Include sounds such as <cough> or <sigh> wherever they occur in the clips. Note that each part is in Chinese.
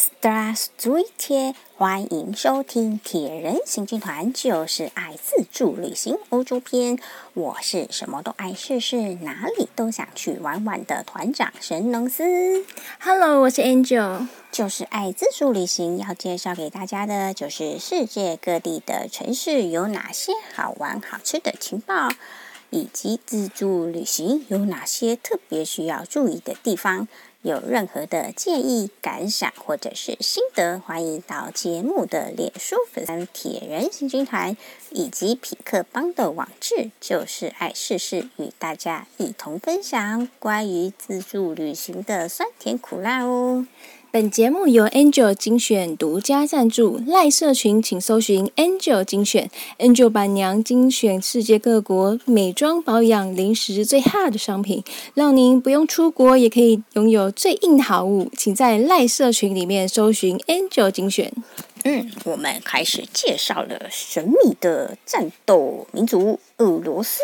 Stars 追贴，欢迎收听《铁人行军团》，就是爱自助旅行欧洲篇。我是什么都爱试试，哪里都想去玩玩的团长神农司。Hello，我是 Angel，就是爱自助旅行。要介绍给大家的，就是世界各地的城市有哪些好玩好吃的情报，以及自助旅行有哪些特别需要注意的地方。有任何的建议、感想或者是心得，欢迎到节目的脸书粉丝“铁人行军团”以及匹克邦的网志，就是爱试试，与大家一同分享关于自助旅行的酸甜苦辣哦。本节目由 Angel 精选独家赞助，赖社群请搜寻 Angel 精选，Angel 板娘精选世界各国美妆保养、零食最 hot 的商品，让您不用出国也可以拥有最硬的好物。请在赖社群里面搜寻 Angel 精选。嗯，我们开始介绍了神秘的战斗民族俄罗斯。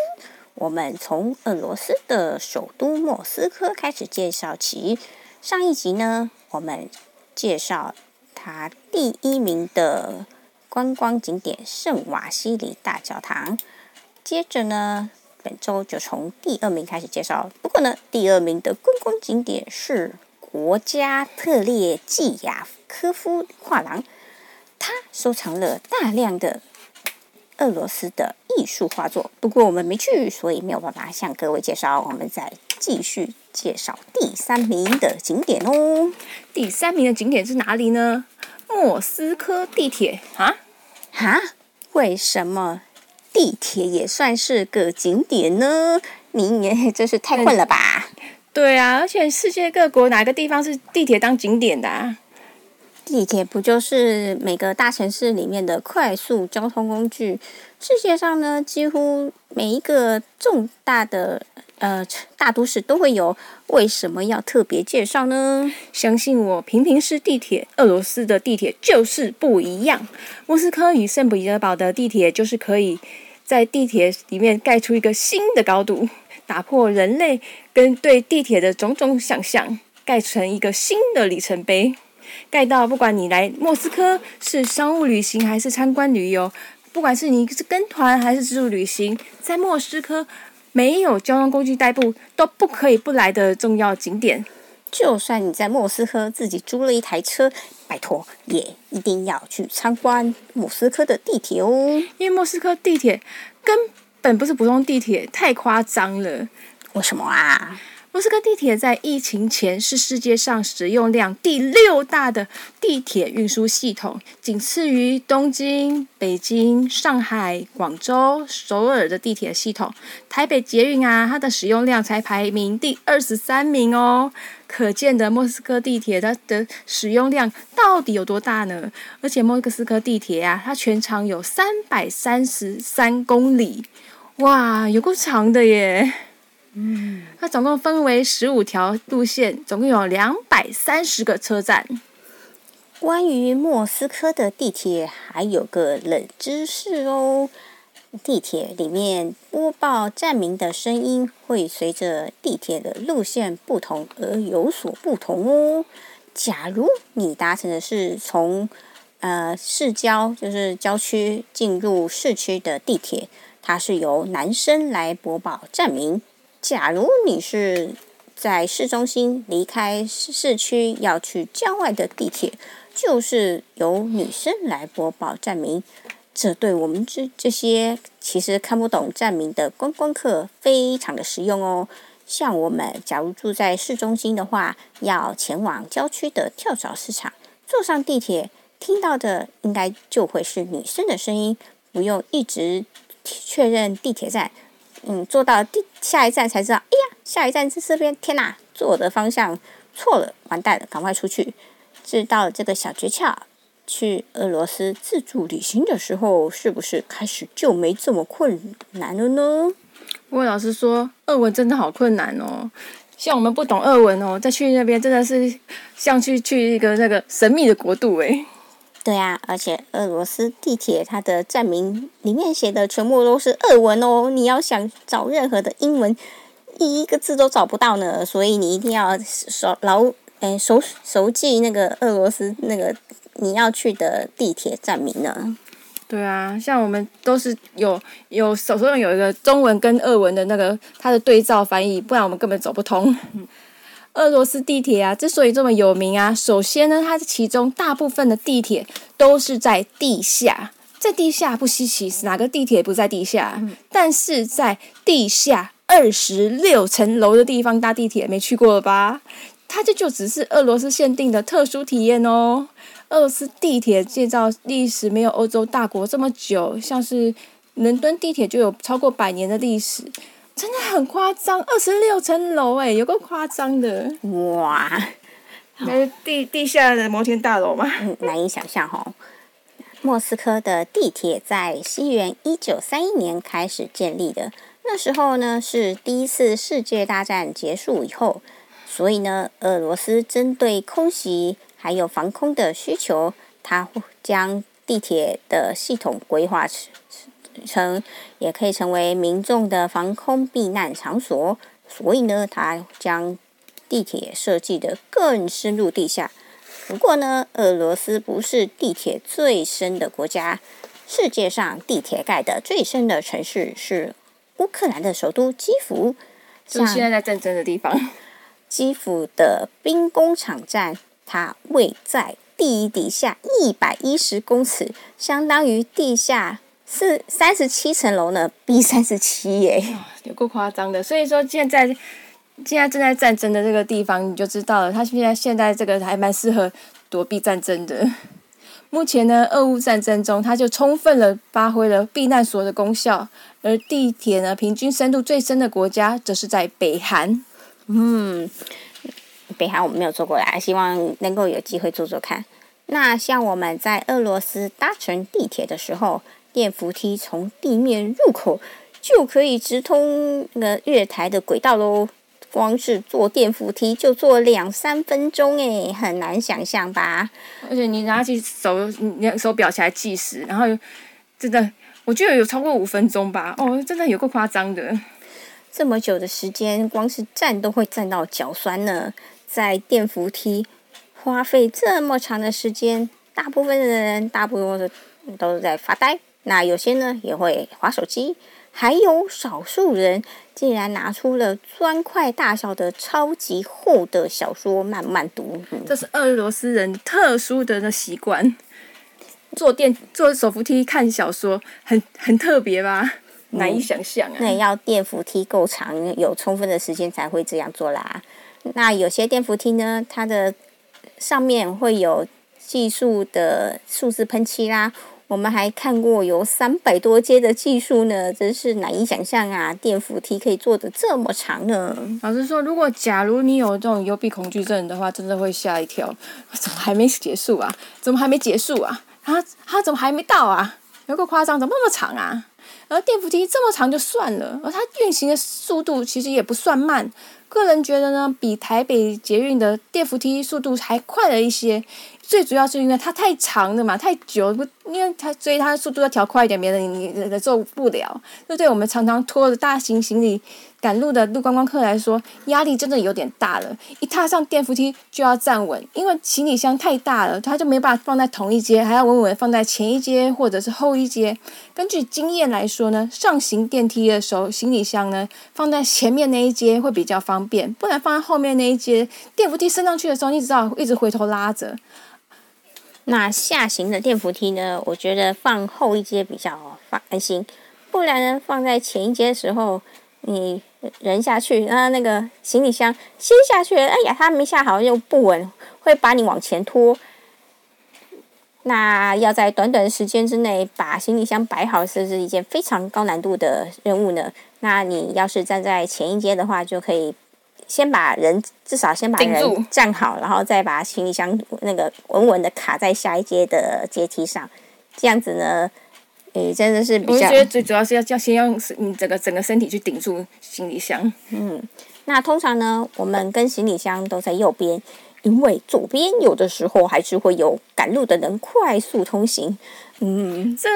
我们从俄罗斯的首都莫斯科开始介绍起。上一集呢，我们介绍它第一名的观光景点圣瓦西里大教堂。接着呢，本周就从第二名开始介绍。不过呢，第二名的观光景点是国家特列季亚科夫画廊，它收藏了大量的俄罗斯的艺术画作。不过我们没去，所以没有办法向各位介绍。我们再继续。介绍第三名的景点哦。第三名的景点是哪里呢？莫斯科地铁啊？哈？为什么地铁也算是个景点呢？你也 <laughs> 真是太混了吧？对啊，而且世界各国哪个地方是地铁当景点的啊？地铁不就是每个大城市里面的快速交通工具？世界上呢，几乎每一个重大的。呃，大都市都会有，为什么要特别介绍呢？相信我，平平是地铁，俄罗斯的地铁就是不一样。莫斯科与圣彼得堡的地铁就是可以在地铁里面盖出一个新的高度，打破人类跟对地铁的种种想象，盖成一个新的里程碑。盖到不管你来莫斯科是商务旅行还是参观旅游，不管是你是跟团还是自助旅行，在莫斯科。没有交通工具代步都不可以不来的重要景点。就算你在莫斯科自己租了一台车，拜托也一定要去参观莫斯科的地铁哦。因为莫斯科地铁根本不是普通地铁，太夸张了。为什么啊？莫斯科地铁在疫情前是世界上使用量第六大的地铁运输系统，仅次于东京、北京、上海、广州、首尔的地铁系统。台北捷运啊，它的使用量才排名第二十三名哦。可见的莫斯科地铁它的使用量到底有多大呢？而且莫斯科地铁啊，它全长有三百三十三公里，哇，有够长的耶！嗯，它总共分为十五条路线，总共有两百三十个车站。关于莫斯科的地铁，还有个冷知识哦。地铁里面播报站名的声音会随着地铁的路线不同而有所不同哦。假如你搭乘的是从呃市郊，就是郊区进入市区的地铁，它是由男生来播报站名。假如你是在市中心离开市区要去郊外的地铁，就是由女生来播报站名，这对我们这这些其实看不懂站名的观光客非常的实用哦。像我们假如住在市中心的话，要前往郊区的跳蚤市场，坐上地铁听到的应该就会是女生的声音，不用一直确认地铁站。嗯，坐到第下一站才知道，哎呀，下一站是这边，天哪，坐的方向错了，完蛋了，赶快出去。知道这个小诀窍，去俄罗斯自助旅行的时候，是不是开始就没这么困难了呢？不过老师说，俄文真的好困难哦。像我们不懂俄文哦，再去那边真的是像去去一个那个神秘的国度诶。对啊，而且俄罗斯地铁它的站名里面写的全部都是俄文哦，你要想找任何的英文，一个字都找不到呢。所以你一定要熟牢诶熟熟记那个俄罗斯那个你要去的地铁站名呢。对啊，像我们都是有有手上有一个中文跟俄文的那个它的对照翻译，不然我们根本走不通。俄罗斯地铁啊，之所以这么有名啊，首先呢，它其中大部分的地铁都是在地下，在地下不稀奇，哪个地铁不在地下？嗯、但是在地下二十六层楼的地方搭地铁，没去过了吧？它这就只是俄罗斯限定的特殊体验哦。俄罗斯地铁建造历史没有欧洲大国这么久，像是伦敦地铁就有超过百年的历史，真的很夸张，二十六层楼哎，有够夸张的哇！那地地下的摩天大楼吗？嗯，难以想象哦。莫斯科的地铁在西元一九三一年开始建立的，那时候呢是第一次世界大战结束以后，所以呢，俄罗斯针对空袭。还有防空的需求，它将地铁的系统规划成，也可以成为民众的防空避难场所。所以呢，它将地铁设计得更深入地下。不过呢，俄罗斯不是地铁最深的国家。世界上地铁盖的最深的城市是乌克兰的首都基辅，就现在在战争的地方。<laughs> 基辅的兵工厂站。它位在地底下一百一十公尺，相当于地下四三十七层楼呢，B 三十七耶，有够夸张的。所以说现在现在正在战争的这个地方，你就知道了，它现在现在这个还蛮适合躲避战争的。目前呢，俄乌战争中，它就充分的发挥了避难所的功效。而地铁呢，平均深度最深的国家，则是在北韩。嗯。北韩我们没有坐过来，希望能够有机会坐坐看。那像我们在俄罗斯搭乘地铁的时候，电扶梯从地面入口就可以直通那个月台的轨道喽。光是坐电扶梯就坐两三分钟，诶，很难想象吧？而且你拿起手，你手表起来计时，然后真的，我觉得有超过五分钟吧？哦，真的有够夸张的。这么久的时间，光是站都会站到脚酸呢。在电扶梯花费这么长的时间，大部分的人大部分都是在发呆。那有些呢也会划手机，还有少数人竟然拿出了砖块大小的超级厚的小说慢慢读。这是俄罗斯人特殊的那习惯，坐电坐手扶梯看小说，很很特别吧？难以想象啊！那也要电扶梯够长，有充分的时间才会这样做啦。那有些电扶梯呢，它的上面会有计数的数字喷漆啦。我们还看过有三百多阶的技术呢，真是难以想象啊！电扶梯可以做得这么长呢。老实说，如果假如你有这种幽闭恐惧症的话，真的会吓一跳。怎么还没结束啊？怎么还没结束啊？啊，它怎么还没到啊？有够夸张，怎么那么长啊？而电扶梯这么长就算了，而它运行的速度其实也不算慢。个人觉得呢，比台北捷运的电扶梯速度还快了一些。最主要是因为它太长了嘛，太久不，因为它所以它的速度要调快一点，免得你忍受不了。这对我们常常拖着大型行李赶路的路观光客来说，压力真的有点大了。一踏上电扶梯就要站稳，因为行李箱太大了，它就没办法放在同一阶，还要稳稳放在前一阶或者是后一阶。根据经验来说呢，上行电梯的时候，行李箱呢放在前面那一阶会比较方便，不然放在后面那一阶，电扶梯升上去的时候，你只要一直回头拉着。那下行的电扶梯呢？我觉得放后一阶比较放安心，不然呢，放在前一阶的时候，你人下去，然后那个行李箱先下去，哎呀，它没下好又不稳，会把你往前拖。那要在短短的时间之内把行李箱摆好，是不是一件非常高难度的任务呢？那你要是站在前一阶的话，就可以。先把人至少先把人站好，然后再把行李箱那个稳稳的卡在下一阶的阶梯上，这样子呢，诶，真的是比较。我觉得最主要是要要先用你整个整个身体去顶住行李箱。嗯，那通常呢，我们跟行李箱都在右边，因为左边有的时候还是会有赶路的人快速通行。嗯，这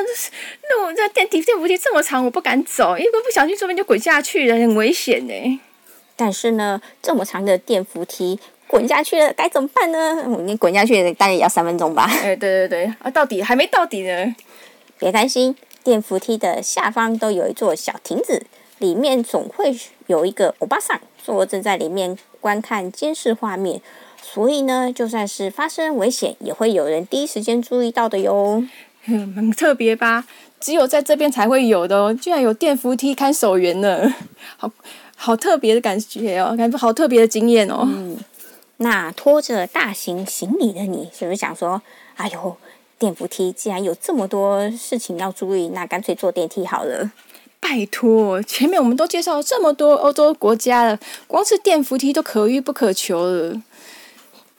那我这电梯电扶梯这么长，我不敢走，因为不小心说不定就滚下去了，很危险呢。但是呢，这么长的电扶梯滚下去了该怎么办呢？你滚下去大概也要三分钟吧？哎，对对对，啊，到底还没到底呢。别担心，电扶梯的下方都有一座小亭子，里面总会有一个欧巴桑坐正在里面观看监视画面，所以呢，就算是发生危险，也会有人第一时间注意到的哟。嗯，<laughs> 很特别吧？只有在这边才会有的哦，居然有电扶梯看守员呢，<laughs> 好好特别的感觉哦，感觉好特别的经验哦。嗯，那拖着大型行李的你，是不是想说，哎呦？电扶梯既然有这么多事情要注意，那干脆坐电梯好了。拜托，前面我们都介绍了这么多欧洲国家了，光是电扶梯都可遇不可求了。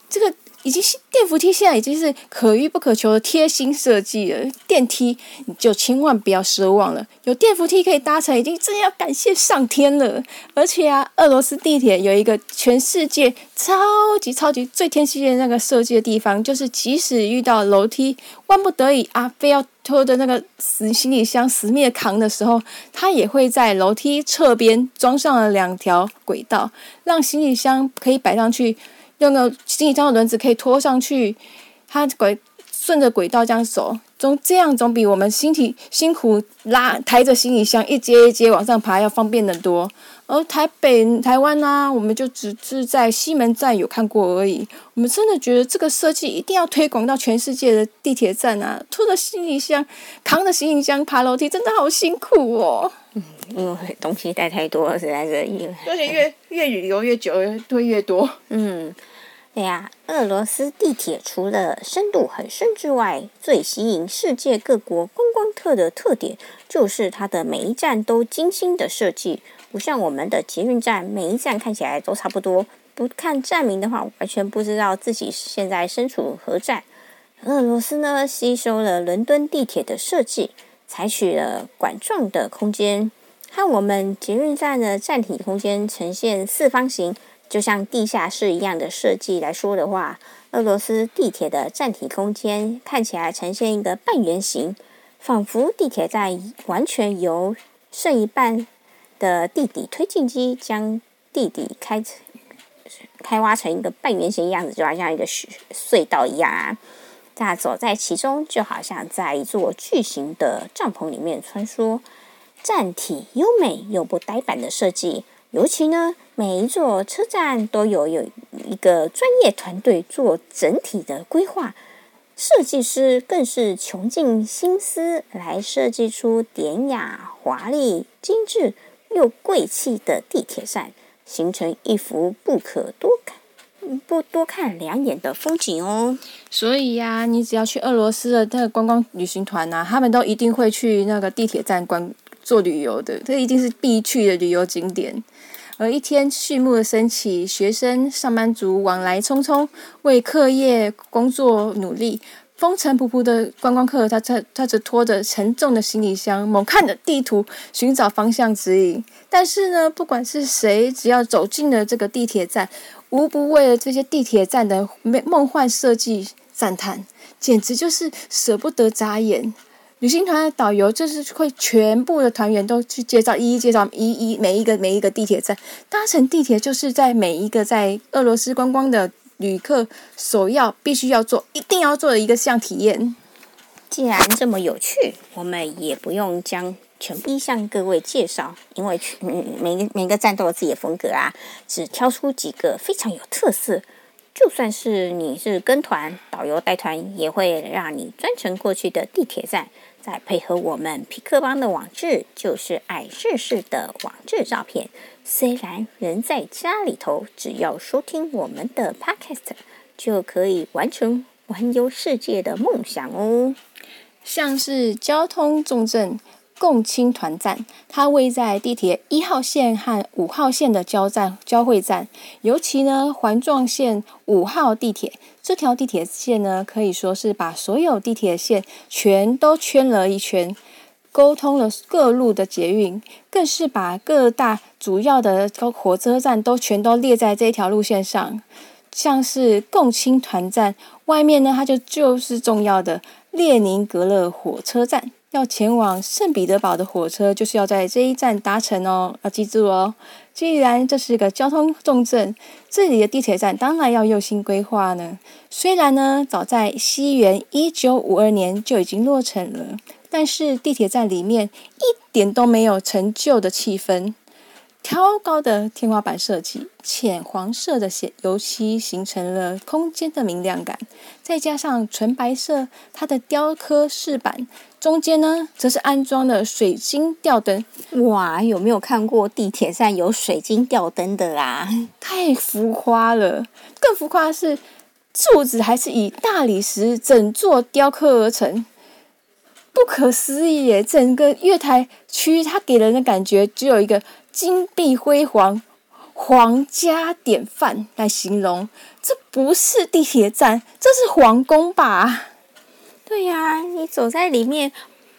这个。已经是电扶梯，现在已经是可遇不可求的贴心设计了。电梯你就千万不要奢望了，有电扶梯可以搭乘，已经真要感谢上天了。而且啊，俄罗斯地铁有一个全世界超级超级最贴心的那个设计的地方，就是即使遇到楼梯，万不得已啊，非要拖着那个死行李箱死命扛的时候，它也会在楼梯侧边装上了两条轨道，让行李箱可以摆上去。用个行李箱的轮子可以拖上去，它轨顺着轨道这样走，总这样总比我们身体辛苦拉抬着行李箱一阶一阶往上爬要方便得多。而台北、台湾呢、我们就只是在西门站有看过而已。我们真的觉得这个设计一定要推广到全世界的地铁站啊！拖着行李箱、扛着行李箱爬楼梯，真的好辛苦哦。嗯，因为东西带太多，实在是因为而且越越旅游越久，推越多。嗯。对呀，俄罗斯地铁除了深度很深之外，最吸引世界各国观光客的特点就是它的每一站都精心的设计，不像我们的捷运站，每一站看起来都差不多。不看站名的话，完全不知道自己现在身处何站。俄罗斯呢，吸收了伦敦地铁的设计，采取了管状的空间，和我们捷运站的站体空间呈现四方形。就像地下室一样的设计来说的话，俄罗斯地铁的站体空间看起来呈现一个半圆形，仿佛地铁站完全由剩一半的地底推进机将地底开开挖成一个半圆形样子，就好像一个隧道一样啊！那走在其中，就好像在一座巨型的帐篷里面穿梭。站体优美又不呆板的设计。尤其呢，每一座车站都有有一个专业团队做整体的规划，设计师更是穷尽心思来设计出典雅、华丽、精致又贵气的地铁站，形成一幅不可多看、不多看两眼的风景哦。所以呀、你只要去俄罗斯的那个观光旅行团呐、他们都一定会去那个地铁站观做旅游的，这一定是必去的旅游景点。而一天序幕的升起，学生、上班族往来匆匆，为课业工作努力，风尘仆仆的观光客，他他他只拖着沉重的行李箱，猛看着地图寻找方向指引。但是呢，不管是谁，只要走进了这个地铁站，无不为了这些地铁站的梦幻设计赞叹，简直就是舍不得眨眼。旅行团的导游就是会全部的团员都去介绍，一一介绍一一每一个每一个地铁站。搭乘地铁就是在每一个在俄罗斯观光的旅客首要必须要做、一定要做的一个项体验。既然这么有趣，我们也不用将全部向各位介绍，因为嗯每个每个站都有自己的风格啊，只挑出几个非常有特色。就算是你是跟团，导游带团也会让你专程过去的地铁站。再配合我们皮克邦的网志，就是爱试试的网志照片。虽然人在家里头，只要收听我们的 Podcast，就可以完成环游世界的梦想哦。像是交通重症。共青团站，它位在地铁一号线和五号线的交站交汇站，尤其呢环状线五号地铁这条地铁线呢，可以说是把所有地铁线全都圈了一圈。沟通了各路的捷运，更是把各大主要的火车站都全都列在这条路线上。像是共青团站外面呢，它就就是重要的列宁格勒火车站。要前往圣彼得堡的火车，就是要在这一站搭乘哦，要记住哦。既然这是一个交通重镇，这里的地铁站当然要用心规划呢。虽然呢，早在西元一九五二年就已经落成了，但是地铁站里面一点都没有陈旧的气氛。挑高的天花板设计，浅黄色的显油漆形成了空间的明亮感，再加上纯白色它的雕刻饰板，中间呢则是安装了水晶吊灯。哇，有没有看过地铁站有水晶吊灯的啦？太浮夸了！更浮夸的是，柱子还是以大理石整座雕刻而成，不可思议耶！整个月台区它给人的感觉只有一个。金碧辉煌、皇家典范来形容，这不是地铁站，这是皇宫吧？对呀、你走在里面，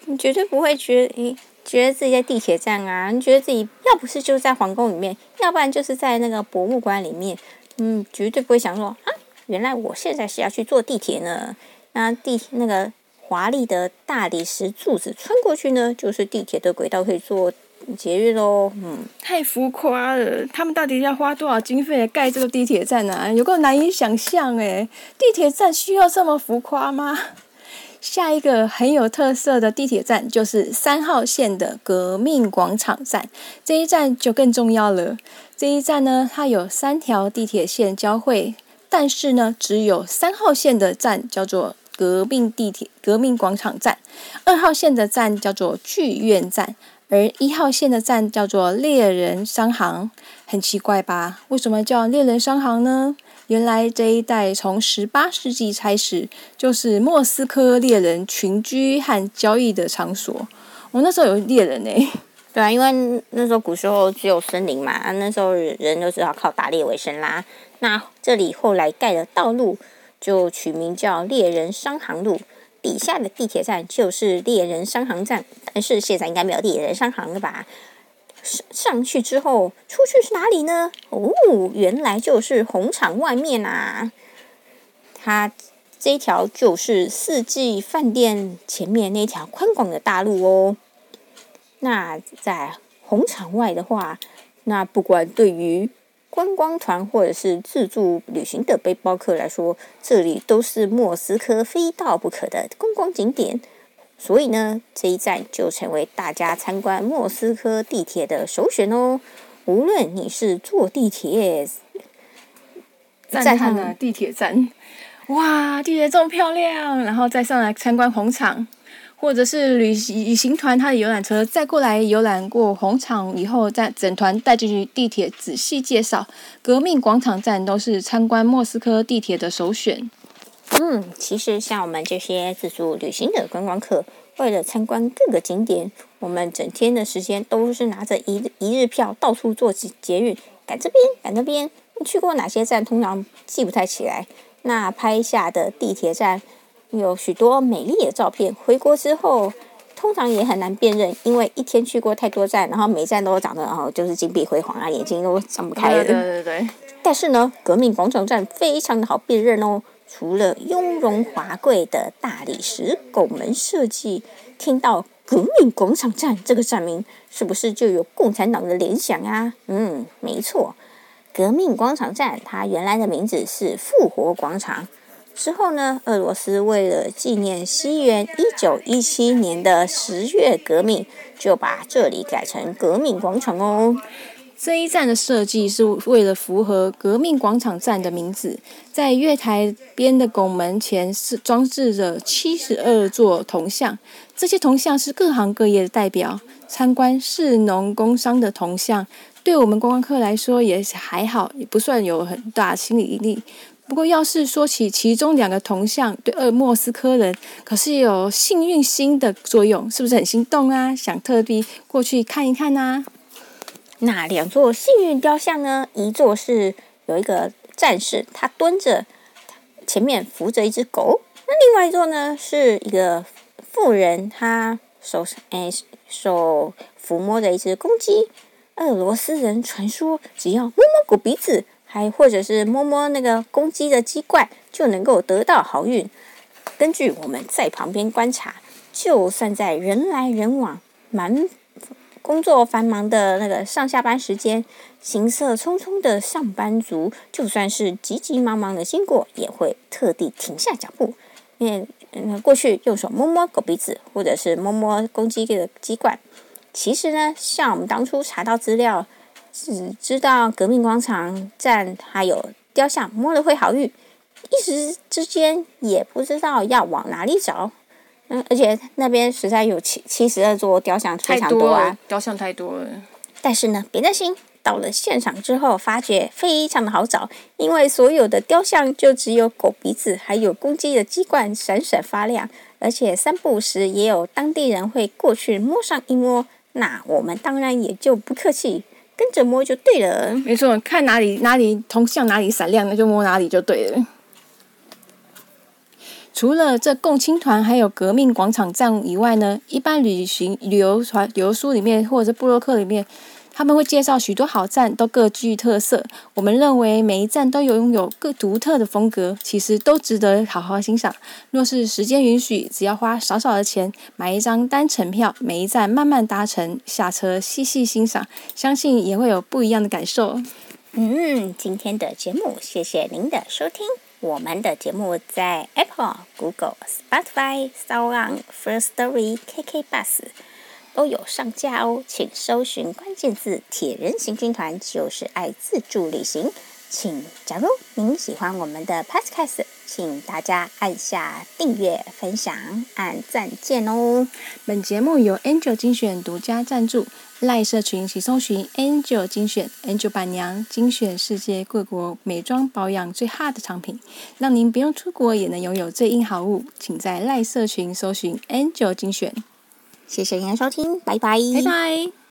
你绝对不会觉得，诶，觉得自己在地铁站啊，你觉得自己要不是就在皇宫里面，要不然就是在那个博物馆里面，嗯，绝对不会想说啊，原来我现在是要去坐地铁呢。那地那个华丽的大理石柱子穿过去呢，就是地铁的轨道可以坐。节日喽，嗯，太浮夸了。他们到底要花多少经费盖这个地铁站呢、啊？有够难以想象诶，地铁站需要这么浮夸吗？下一个很有特色的地铁站就是三号线的革命广场站，这一站就更重要了。这一站呢，它有三条地铁线交汇，但是呢，只有三号线的站叫做革命地铁革命广场站，二号线的站叫做剧院站。而一号线的站叫做猎人商行，很奇怪吧？为什么叫猎人商行呢？原来这一带从十八世纪开始就是莫斯科猎人群居和交易的场所。我那时候有猎人呢、对啊，因为那时候古时候只有森林嘛，那时候人都只好靠打猎为生啦。那这里后来盖的道路就取名叫猎人商行路。底下的地铁站就是猎人商行站，但是现在应该没有猎人商行了吧？上上去之后，出去是哪里呢？哦，原来就是红场外面啊！它这一条就是四季饭店前面那条宽广的大路哦。那在红场外的话，那不管对于观光团或者是自助旅行的背包客来说，这里都是莫斯科非到不可的观光景点。所以呢，这一站就成为大家参观莫斯科地铁的首选哦。无论你是坐地铁，赞叹的地铁站，哇，地铁这么漂亮，然后再上来参观红场。或者是旅行旅行团，他的游览车再过来游览过红场以后，再整团带进去地铁，仔细介绍革命广场站，都是参观莫斯科地铁的首选。嗯，其实像我们这些自助旅行的观光客，为了参观各个景点，我们整天的时间都是拿着一一日票到处坐捷运，赶这边赶那边。去过哪些站？通常记不太起来。那拍下的地铁站。有许多美丽的照片，回国之后通常也很难辨认，因为一天去过太多站，然后每站都长得哦，就是金碧辉煌啊，眼睛都睁不开了。对对对。<laughs> 但是呢，革命广场站非常的好辨认哦，除了雍容华贵的大理石拱门设计，听到革命广场站这个站名，是不是就有共产党的联想啊？嗯，没错，革命广场站它原来的名字是复活广场。之后呢，俄罗斯为了纪念西元一九一七年的十月革命，就把这里改成革命广场哦。这一站的设计是为了符合革命广场站的名字，在月台边的拱门前是装置着七十二座铜像，这些铜像是各行各业的代表。参观士农工商的铜像，对我们观光客来说也还好，也不算有很大心理压力。不过，要是说起其中两个铜像，对二莫斯科人可是有幸运星的作用，是不是很心动啊？想特地过去看一看啊？那两座幸运雕像呢？一座是有一个战士，他蹲着，前面扶着一只狗；那另外一座呢，是一个妇人，她手哎手抚摸着一只公鸡。俄罗斯人传说，只要摸摸狗鼻子，还或者是摸摸那个公鸡的鸡冠，就能够得到好运。根据我们在旁边观察，就算在人来人往、蛮工作繁忙的那个上下班时间，行色匆匆的上班族，就算是急急忙忙的经过，也会特地停下脚步，因为嗯，过去用手摸摸狗鼻子，或者是摸摸公鸡的鸡冠。其实呢，像我们当初查到资料，只知道革命广场站还有雕像摸了会好运，一时之间也不知道要往哪里找。嗯，而且那边实在有七七十二座雕像，非常多啊，雕像太多了。但是呢，别担心，到了现场之后，发觉非常的好找，因为所有的雕像就只有狗鼻子，还有公鸡的鸡冠闪闪发亮，而且散步时也有当地人会过去摸上一摸。那我们当然也就不客气，跟着摸就对了。没错，看哪里哪里铜像哪里闪亮，那就摸哪里就对了。除了这共青团还有革命广场站以外呢，一般旅行旅游团旅游书里面或者是布洛克里面。他们会介绍许多好站，都各具特色。我们认为每一站都有拥有各独特的风格，其实都值得好好欣赏。若是时间允许，只要花少少的钱买一张单程票，每一站慢慢搭乘，下车细细欣赏，相信也会有不一样的感受。嗯，今天的节目，谢谢您的收听。我们的节目在 Apple、Google、Spotify、Sound、First Story、KK Bus。都有上架哦，请搜寻关键字“铁人行军团”，就是爱自助旅行。请，假如您喜欢我们的 Podcast，请大家按下订阅、分享、按赞键哦。本节目由 Angel 精选独家赞助，赖社群请搜寻 Angel 精选，Angel 板娘精选世界各国美妆保养最 hot 的产品，让您不用出国也能拥有最硬好物。请在赖社群搜寻 Angel 精选。谢谢您的收听，拜拜，拜拜。